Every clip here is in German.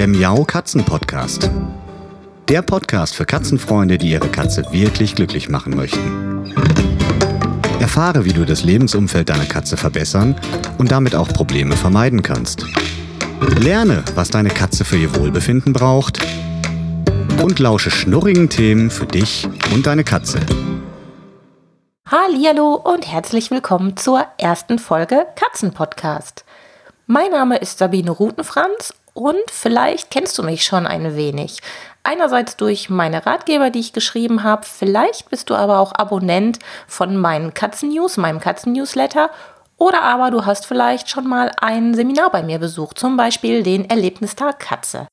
der Miau Katzen Podcast. Der Podcast für Katzenfreunde, die ihre Katze wirklich glücklich machen möchten. Erfahre, wie du das Lebensumfeld deiner Katze verbessern und damit auch Probleme vermeiden kannst. Lerne, was deine Katze für ihr Wohlbefinden braucht und lausche schnurrigen Themen für dich und deine Katze. Hallo und herzlich willkommen zur ersten Folge Katzenpodcast. Mein Name ist Sabine Rutenfranz und vielleicht kennst du mich schon ein wenig. Einerseits durch meine Ratgeber, die ich geschrieben habe, vielleicht bist du aber auch Abonnent von meinen Katzennews, meinem Katzennewsletter oder aber du hast vielleicht schon mal ein Seminar bei mir besucht, zum Beispiel den Erlebnistag Katze.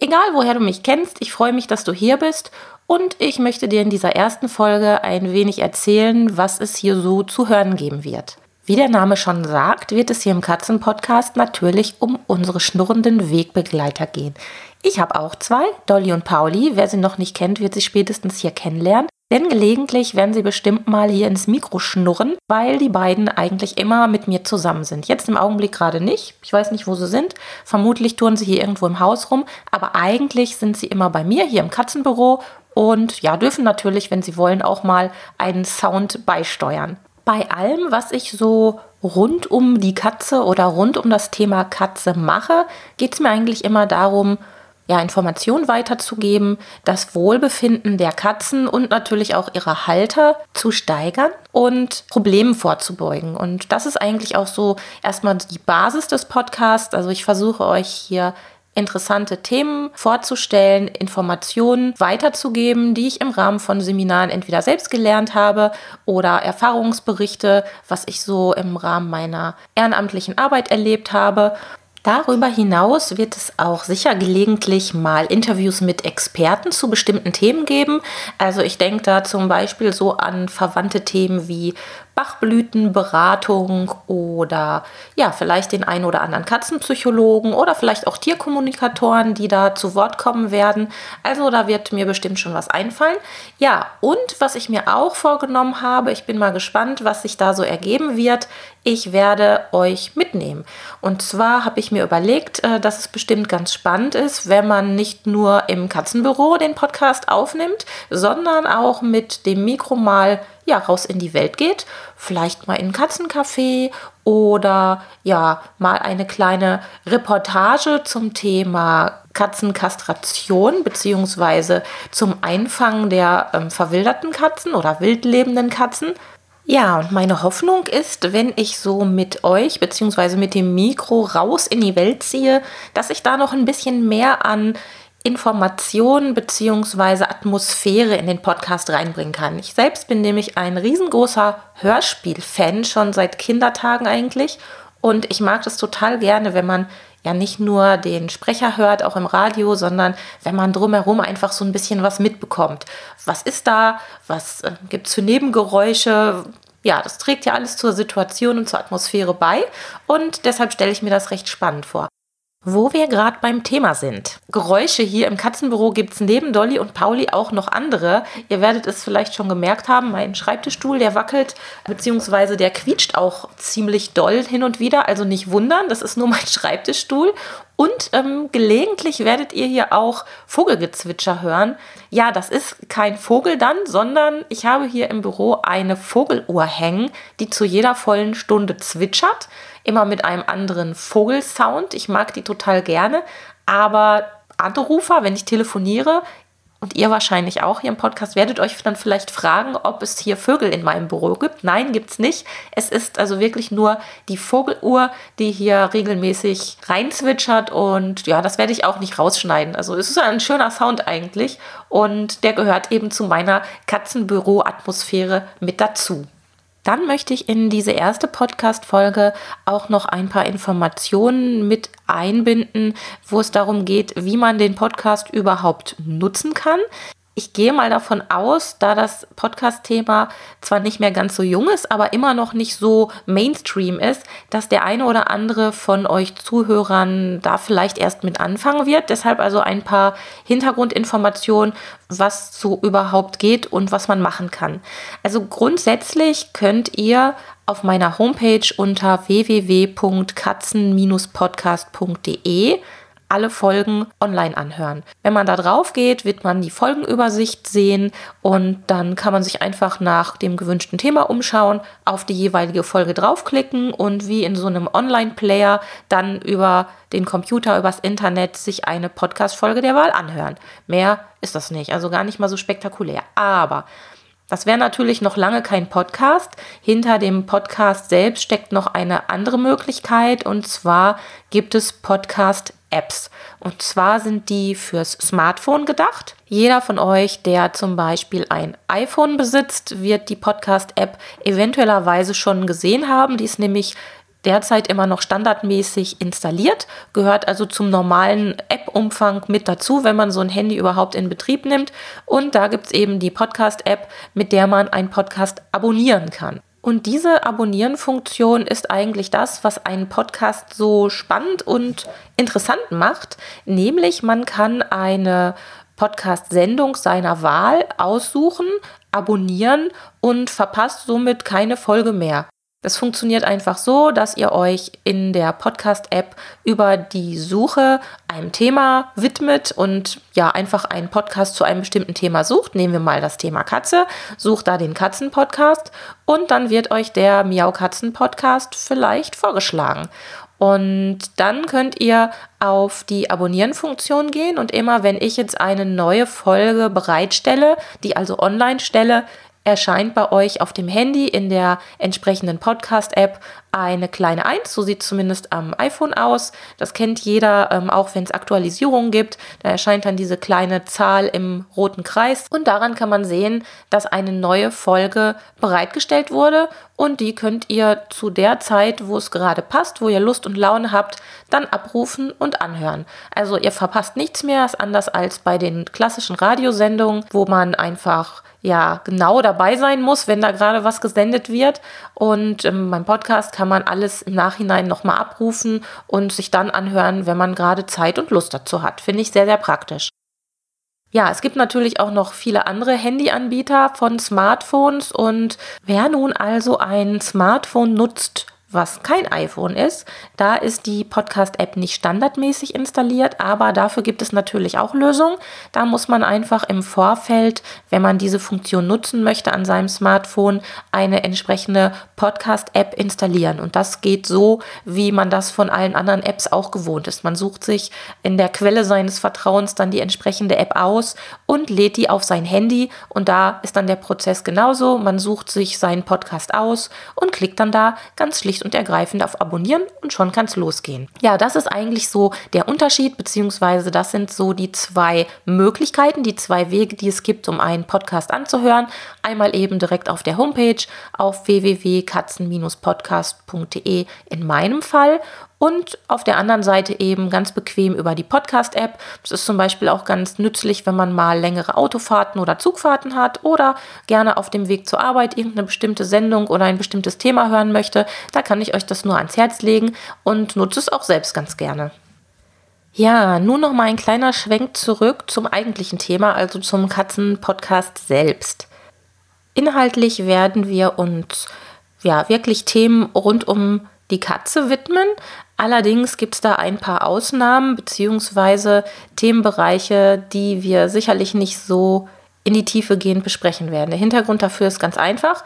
Egal woher du mich kennst, ich freue mich, dass du hier bist und ich möchte dir in dieser ersten Folge ein wenig erzählen, was es hier so zu hören geben wird. Wie der Name schon sagt, wird es hier im Katzenpodcast natürlich um unsere schnurrenden Wegbegleiter gehen. Ich habe auch zwei, Dolly und Pauli. Wer sie noch nicht kennt, wird sie spätestens hier kennenlernen. Denn gelegentlich werden sie bestimmt mal hier ins Mikro schnurren, weil die beiden eigentlich immer mit mir zusammen sind. Jetzt im Augenblick gerade nicht. Ich weiß nicht, wo sie sind. Vermutlich touren sie hier irgendwo im Haus rum. Aber eigentlich sind sie immer bei mir hier im Katzenbüro und ja, dürfen natürlich, wenn sie wollen, auch mal einen Sound beisteuern bei allem, was ich so rund um die Katze oder rund um das Thema Katze mache, geht es mir eigentlich immer darum, ja, Informationen weiterzugeben, das Wohlbefinden der Katzen und natürlich auch ihrer Halter zu steigern und Problemen vorzubeugen. Und das ist eigentlich auch so erstmal die Basis des Podcasts. Also ich versuche euch hier interessante Themen vorzustellen, Informationen weiterzugeben, die ich im Rahmen von Seminaren entweder selbst gelernt habe oder Erfahrungsberichte, was ich so im Rahmen meiner ehrenamtlichen Arbeit erlebt habe. Darüber hinaus wird es auch sicher gelegentlich mal Interviews mit Experten zu bestimmten Themen geben. Also ich denke da zum Beispiel so an verwandte Themen wie Bachblütenberatung oder ja, vielleicht den einen oder anderen Katzenpsychologen oder vielleicht auch Tierkommunikatoren, die da zu Wort kommen werden. Also da wird mir bestimmt schon was einfallen. Ja, und was ich mir auch vorgenommen habe, ich bin mal gespannt, was sich da so ergeben wird. Ich werde euch mitnehmen. Und zwar habe ich mir überlegt, äh, dass es bestimmt ganz spannend ist, wenn man nicht nur im Katzenbüro den Podcast aufnimmt, sondern auch mit dem Mikro mal ja, raus in die Welt geht, vielleicht mal in ein Katzencafé oder ja, mal eine kleine Reportage zum Thema Katzenkastration bzw. zum Einfangen der ähm, verwilderten Katzen oder wildlebenden Katzen. Ja, und meine Hoffnung ist, wenn ich so mit euch bzw. mit dem Mikro raus in die Welt ziehe, dass ich da noch ein bisschen mehr an Informationen bzw. Atmosphäre in den Podcast reinbringen kann. Ich selbst bin nämlich ein riesengroßer Hörspiel-Fan, schon seit Kindertagen eigentlich. Und ich mag das total gerne, wenn man ja nicht nur den Sprecher hört, auch im Radio, sondern wenn man drumherum einfach so ein bisschen was mitbekommt. Was ist da? Was äh, gibt es für Nebengeräusche? Ja, das trägt ja alles zur Situation und zur Atmosphäre bei. Und deshalb stelle ich mir das recht spannend vor. Wo wir gerade beim Thema sind. Geräusche hier im Katzenbüro gibt es neben Dolly und Pauli auch noch andere. Ihr werdet es vielleicht schon gemerkt haben, mein Schreibtischstuhl, der wackelt, beziehungsweise der quietscht auch ziemlich doll hin und wieder. Also nicht wundern, das ist nur mein Schreibtischstuhl. Und ähm, gelegentlich werdet ihr hier auch Vogelgezwitscher hören. Ja, das ist kein Vogel dann, sondern ich habe hier im Büro eine Vogeluhr hängen, die zu jeder vollen Stunde zwitschert immer mit einem anderen Vogelsound. Ich mag die total gerne, aber Anrufer, wenn ich telefoniere, und ihr wahrscheinlich auch hier im Podcast werdet euch dann vielleicht fragen, ob es hier Vögel in meinem Büro gibt. Nein, gibt es nicht. Es ist also wirklich nur die Vogeluhr, die hier regelmäßig reinzwitschert und ja, das werde ich auch nicht rausschneiden. Also es ist ein schöner Sound eigentlich und der gehört eben zu meiner Katzenbüro-Atmosphäre mit dazu. Dann möchte ich in diese erste Podcast-Folge auch noch ein paar Informationen mit einbinden, wo es darum geht, wie man den Podcast überhaupt nutzen kann. Ich gehe mal davon aus, da das Podcast-Thema zwar nicht mehr ganz so jung ist, aber immer noch nicht so Mainstream ist, dass der eine oder andere von euch Zuhörern da vielleicht erst mit anfangen wird. Deshalb also ein paar Hintergrundinformationen, was so überhaupt geht und was man machen kann. Also grundsätzlich könnt ihr auf meiner Homepage unter www.katzen-podcast.de alle Folgen online anhören. Wenn man da drauf geht, wird man die Folgenübersicht sehen und dann kann man sich einfach nach dem gewünschten Thema umschauen, auf die jeweilige Folge draufklicken und wie in so einem Online-Player dann über den Computer, übers Internet sich eine Podcast-Folge der Wahl anhören. Mehr ist das nicht, also gar nicht mal so spektakulär. Aber das wäre natürlich noch lange kein Podcast. Hinter dem Podcast selbst steckt noch eine andere Möglichkeit und zwar gibt es Podcast-Apps. Und zwar sind die fürs Smartphone gedacht. Jeder von euch, der zum Beispiel ein iPhone besitzt, wird die Podcast-App eventuellerweise schon gesehen haben. Die ist nämlich derzeit immer noch standardmäßig installiert, gehört also zum normalen App-Umfang mit dazu, wenn man so ein Handy überhaupt in Betrieb nimmt. Und da gibt es eben die Podcast-App, mit der man einen Podcast abonnieren kann. Und diese Abonnieren-Funktion ist eigentlich das, was einen Podcast so spannend und interessant macht. Nämlich man kann eine Podcast-Sendung seiner Wahl aussuchen, abonnieren und verpasst somit keine Folge mehr. Das funktioniert einfach so, dass ihr euch in der Podcast-App über die Suche einem Thema widmet und ja einfach einen Podcast zu einem bestimmten Thema sucht. Nehmen wir mal das Thema Katze, sucht da den Katzen-Podcast und dann wird euch der Miau-Katzen-Podcast vielleicht vorgeschlagen. Und dann könnt ihr auf die Abonnieren-Funktion gehen und immer wenn ich jetzt eine neue Folge bereitstelle, die also online stelle, erscheint bei euch auf dem Handy in der entsprechenden Podcast-App eine kleine 1. So sieht es zumindest am iPhone aus. Das kennt jeder, ähm, auch wenn es Aktualisierungen gibt. Da erscheint dann diese kleine Zahl im roten Kreis. Und daran kann man sehen, dass eine neue Folge bereitgestellt wurde. Und die könnt ihr zu der Zeit, wo es gerade passt, wo ihr Lust und Laune habt, dann abrufen und anhören. Also ihr verpasst nichts mehr, ist anders als bei den klassischen Radiosendungen, wo man einfach ja genau dabei sein muss, wenn da gerade was gesendet wird. Und ähm, beim Podcast kann man alles im Nachhinein nochmal abrufen und sich dann anhören, wenn man gerade Zeit und Lust dazu hat. Finde ich sehr, sehr praktisch. Ja, es gibt natürlich auch noch viele andere Handyanbieter von Smartphones und wer nun also ein Smartphone nutzt, was kein iPhone ist. Da ist die Podcast-App nicht standardmäßig installiert, aber dafür gibt es natürlich auch Lösungen. Da muss man einfach im Vorfeld, wenn man diese Funktion nutzen möchte an seinem Smartphone, eine entsprechende Podcast-App installieren. Und das geht so, wie man das von allen anderen Apps auch gewohnt ist. Man sucht sich in der Quelle seines Vertrauens dann die entsprechende App aus und lädt die auf sein Handy. Und da ist dann der Prozess genauso. Man sucht sich seinen Podcast aus und klickt dann da ganz schlicht schlicht und ergreifend auf Abonnieren und schon kann es losgehen. Ja, das ist eigentlich so der Unterschied, beziehungsweise das sind so die zwei Möglichkeiten, die zwei Wege, die es gibt, um einen Podcast anzuhören. Einmal eben direkt auf der Homepage auf www.katzen-podcast.de in meinem Fall und auf der anderen Seite eben ganz bequem über die Podcast-App. Das ist zum Beispiel auch ganz nützlich, wenn man mal längere Autofahrten oder Zugfahrten hat oder gerne auf dem Weg zur Arbeit irgendeine bestimmte Sendung oder ein bestimmtes Thema hören möchte. Da kann ich euch das nur ans Herz legen und nutze es auch selbst ganz gerne. Ja, nun noch mal ein kleiner Schwenk zurück zum eigentlichen Thema, also zum Katzen-Podcast selbst. Inhaltlich werden wir uns ja wirklich Themen rund um die Katze widmen. Allerdings gibt es da ein paar Ausnahmen bzw. Themenbereiche, die wir sicherlich nicht so in die Tiefe gehend besprechen werden. Der Hintergrund dafür ist ganz einfach.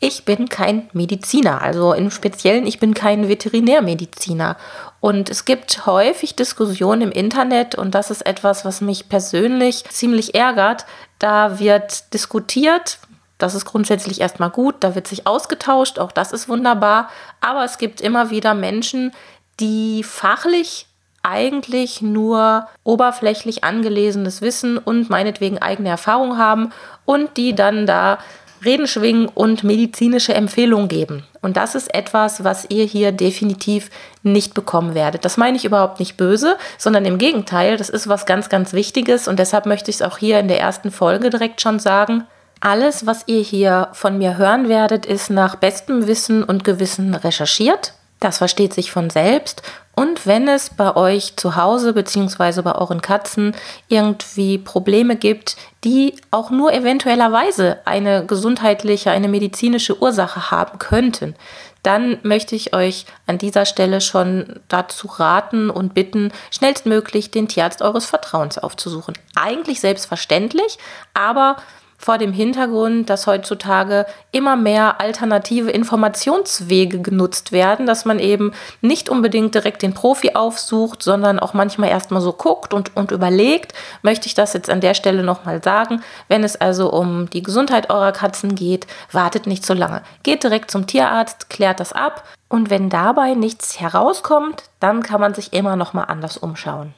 Ich bin kein Mediziner, also im Speziellen, ich bin kein Veterinärmediziner. Und es gibt häufig Diskussionen im Internet und das ist etwas, was mich persönlich ziemlich ärgert. Da wird diskutiert, das ist grundsätzlich erstmal gut, da wird sich ausgetauscht, auch das ist wunderbar. Aber es gibt immer wieder Menschen, die fachlich eigentlich nur oberflächlich angelesenes Wissen und meinetwegen eigene Erfahrung haben und die dann da Reden schwingen und medizinische Empfehlungen geben. Und das ist etwas, was ihr hier definitiv nicht bekommen werdet. Das meine ich überhaupt nicht böse, sondern im Gegenteil, das ist was ganz, ganz Wichtiges und deshalb möchte ich es auch hier in der ersten Folge direkt schon sagen. Alles, was ihr hier von mir hören werdet, ist nach bestem Wissen und Gewissen recherchiert. Das versteht sich von selbst Und wenn es bei euch zu Hause bzw. bei euren Katzen irgendwie Probleme gibt, die auch nur eventuellerweise eine gesundheitliche, eine medizinische Ursache haben könnten, dann möchte ich euch an dieser Stelle schon dazu raten und bitten, schnellstmöglich den Tierarzt eures Vertrauens aufzusuchen. Eigentlich selbstverständlich, aber vor dem Hintergrund, dass heutzutage immer mehr alternative Informationswege genutzt werden, dass man eben nicht unbedingt direkt den Profi aufsucht, sondern auch manchmal erstmal so guckt und, und überlegt, möchte ich das jetzt an der Stelle nochmal sagen. Wenn es also um die Gesundheit eurer Katzen geht, wartet nicht so lange. Geht direkt zum Tierarzt, klärt das ab und wenn dabei nichts herauskommt, dann kann man sich immer nochmal anders umschauen.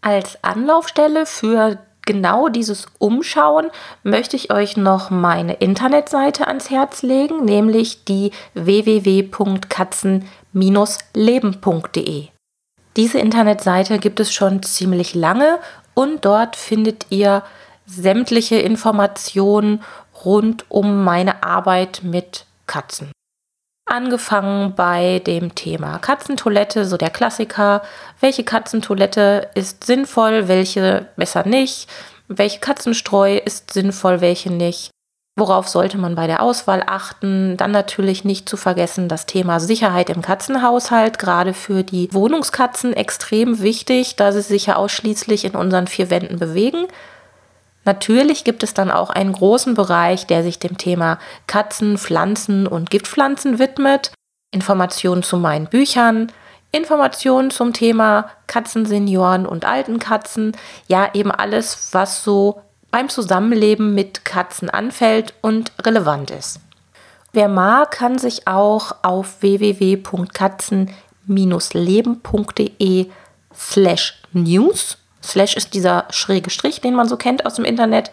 Als Anlaufstelle für genau dieses Umschauen möchte ich euch noch meine Internetseite ans Herz legen, nämlich die www.katzen-leben.de. Diese Internetseite gibt es schon ziemlich lange und dort findet ihr sämtliche Informationen rund um meine Arbeit mit Katzen. Angefangen bei dem Thema Katzentoilette, so der Klassiker. Welche Katzentoilette ist sinnvoll, welche besser nicht? Welche Katzenstreu ist sinnvoll, welche nicht? Worauf sollte man bei der Auswahl achten? Dann natürlich nicht zu vergessen das Thema Sicherheit im Katzenhaushalt, gerade für die Wohnungskatzen extrem wichtig, da sie sich ja ausschließlich in unseren vier Wänden bewegen. Natürlich gibt es dann auch einen großen Bereich, der sich dem Thema Katzen, Pflanzen und Giftpflanzen widmet. Informationen zu meinen Büchern, Informationen zum Thema Katzensenioren und alten Katzen. Ja, eben alles, was so beim Zusammenleben mit Katzen anfällt und relevant ist. Wer mag, kann sich auch auf www.katzen-leben.de slash news Slash ist dieser schräge Strich, den man so kennt aus dem Internet,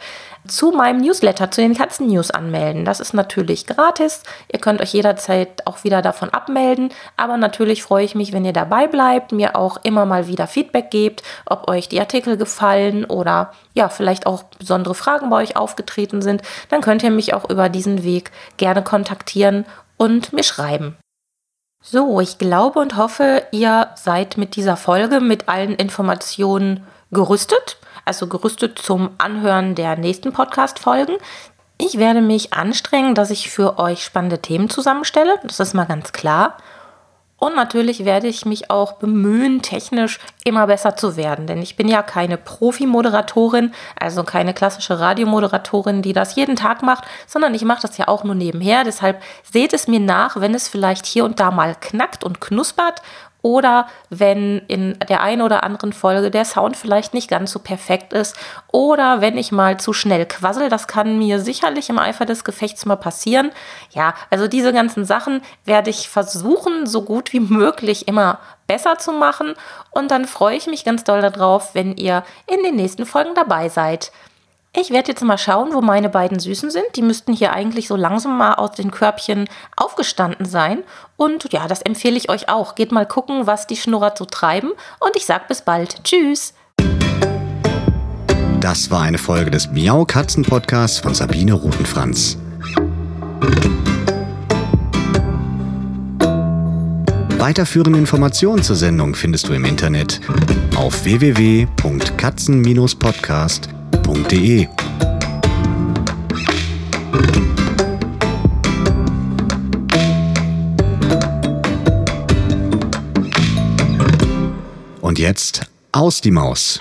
zu meinem Newsletter, zu den Katzen-News anmelden. Das ist natürlich gratis. Ihr könnt euch jederzeit auch wieder davon abmelden. Aber natürlich freue ich mich, wenn ihr dabei bleibt, mir auch immer mal wieder Feedback gebt, ob euch die Artikel gefallen oder ja, vielleicht auch besondere Fragen bei euch aufgetreten sind. Dann könnt ihr mich auch über diesen Weg gerne kontaktieren und mir schreiben. So, ich glaube und hoffe, ihr seid mit dieser Folge mit allen Informationen gerüstet, also gerüstet zum Anhören der nächsten Podcast-Folgen. Ich werde mich anstrengen, dass ich für euch spannende Themen zusammenstelle. Das ist mal ganz klar. Und natürlich werde ich mich auch bemühen, technisch immer besser zu werden. Denn ich bin ja keine Profi-Moderatorin, also keine klassische Radiomoderatorin, die das jeden Tag macht, sondern ich mache das ja auch nur nebenher. Deshalb seht es mir nach, wenn es vielleicht hier und da mal knackt und knuspert oder wenn in der einen oder anderen Folge der Sound vielleicht nicht ganz so perfekt ist oder wenn ich mal zu schnell quassel, das kann mir sicherlich im Eifer des Gefechts mal passieren. Ja, also diese ganzen Sachen werde ich versuchen, so gut wie möglich immer besser zu machen und dann freue ich mich ganz doll darauf, wenn ihr in den nächsten Folgen dabei seid. Ich werde jetzt mal schauen, wo meine beiden Süßen sind. Die müssten hier eigentlich so langsam mal aus den Körbchen aufgestanden sein. Und ja, das empfehle ich euch auch. Geht mal gucken, was die Schnurrer so treiben. Und ich sage bis bald. Tschüss. Das war eine Folge des Miau Katzen Podcasts von Sabine Rutenfranz. Weiterführende Informationen zur Sendung findest du im Internet auf www.katzen-podcast.de www.ftf.de. Und jetzt aus die Maus.